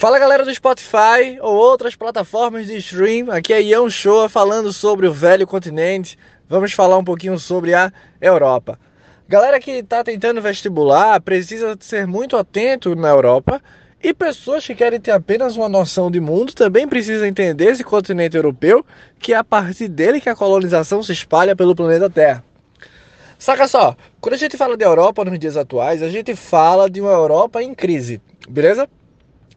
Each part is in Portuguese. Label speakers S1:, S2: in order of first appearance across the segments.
S1: Fala galera do Spotify ou outras plataformas de stream, aqui é Ian Shoa falando sobre o velho continente. Vamos falar um pouquinho sobre a Europa. Galera que está tentando vestibular precisa ser muito atento na Europa e pessoas que querem ter apenas uma noção de mundo também precisam entender esse continente europeu, que é a partir dele que a colonização se espalha pelo planeta Terra. Saca só, quando a gente fala de Europa nos dias atuais, a gente fala de uma Europa em crise, beleza?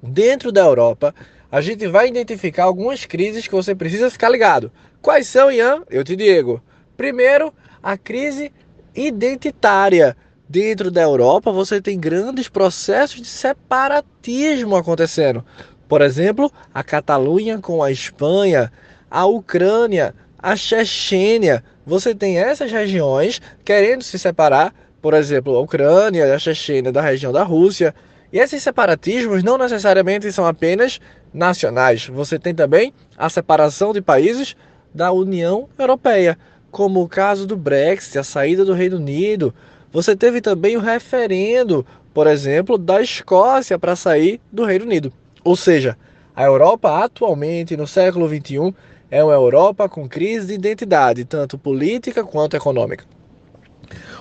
S1: Dentro da Europa, a gente vai identificar algumas crises que você precisa ficar ligado. Quais são, Ian? Eu te digo. Primeiro, a crise identitária. Dentro da Europa, você tem grandes processos de separatismo acontecendo. Por exemplo, a Catalunha com a Espanha, a Ucrânia, a Chechênia. Você tem essas regiões querendo se separar, por exemplo, a Ucrânia a Chechênia da região da Rússia. E esses separatismos não necessariamente são apenas nacionais. Você tem também a separação de países da União Europeia, como o caso do Brexit, a saída do Reino Unido. Você teve também o referendo, por exemplo, da Escócia para sair do Reino Unido. Ou seja, a Europa atualmente, no século XXI, é uma Europa com crise de identidade, tanto política quanto econômica.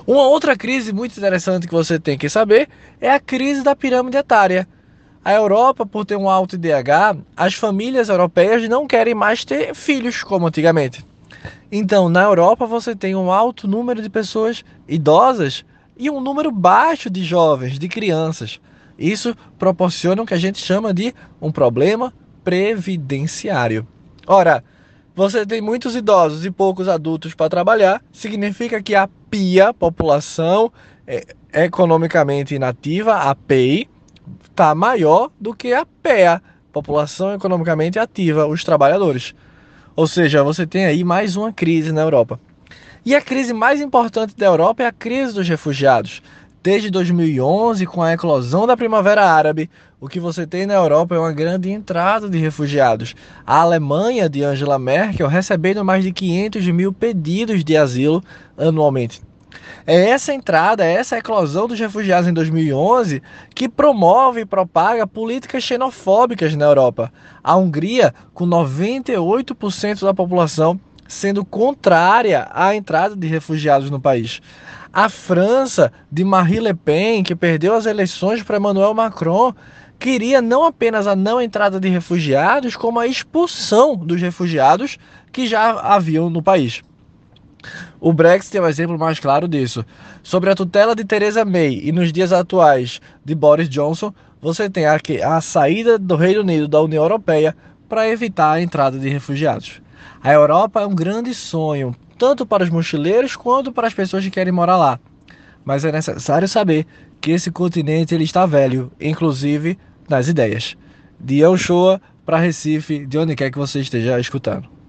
S1: Uma outra crise muito interessante que você tem que saber é a crise da pirâmide etária. A Europa, por ter um alto IDH, as famílias europeias não querem mais ter filhos como antigamente. Então, na Europa, você tem um alto número de pessoas idosas e um número baixo de jovens, de crianças. Isso proporciona o que a gente chama de um problema previdenciário. Ora, você tem muitos idosos e poucos adultos para trabalhar, significa que a PIA, população é, economicamente inativa, a PEI, está maior do que a PEA, população economicamente ativa, os trabalhadores. Ou seja, você tem aí mais uma crise na Europa. E a crise mais importante da Europa é a crise dos refugiados. Desde 2011, com a eclosão da Primavera Árabe, o que você tem na Europa é uma grande entrada de refugiados. A Alemanha de Angela Merkel recebendo mais de 500 mil pedidos de asilo anualmente. É essa entrada, é essa eclosão dos refugiados em 2011 que promove e propaga políticas xenofóbicas na Europa. A Hungria, com 98% da população sendo contrária à entrada de refugiados no país. A França, de Marie Le Pen, que perdeu as eleições para Emmanuel Macron, queria não apenas a não entrada de refugiados, como a expulsão dos refugiados que já haviam no país. O Brexit é um exemplo mais claro disso. Sobre a tutela de Theresa May e nos dias atuais de Boris Johnson, você tem aqui a saída do Reino Unido da União Europeia para evitar a entrada de refugiados. A Europa é um grande sonho, tanto para os mochileiros quanto para as pessoas que querem morar lá. Mas é necessário saber que esse continente ele está velho, inclusive nas ideias. De Shoa para Recife, de onde quer que você esteja escutando.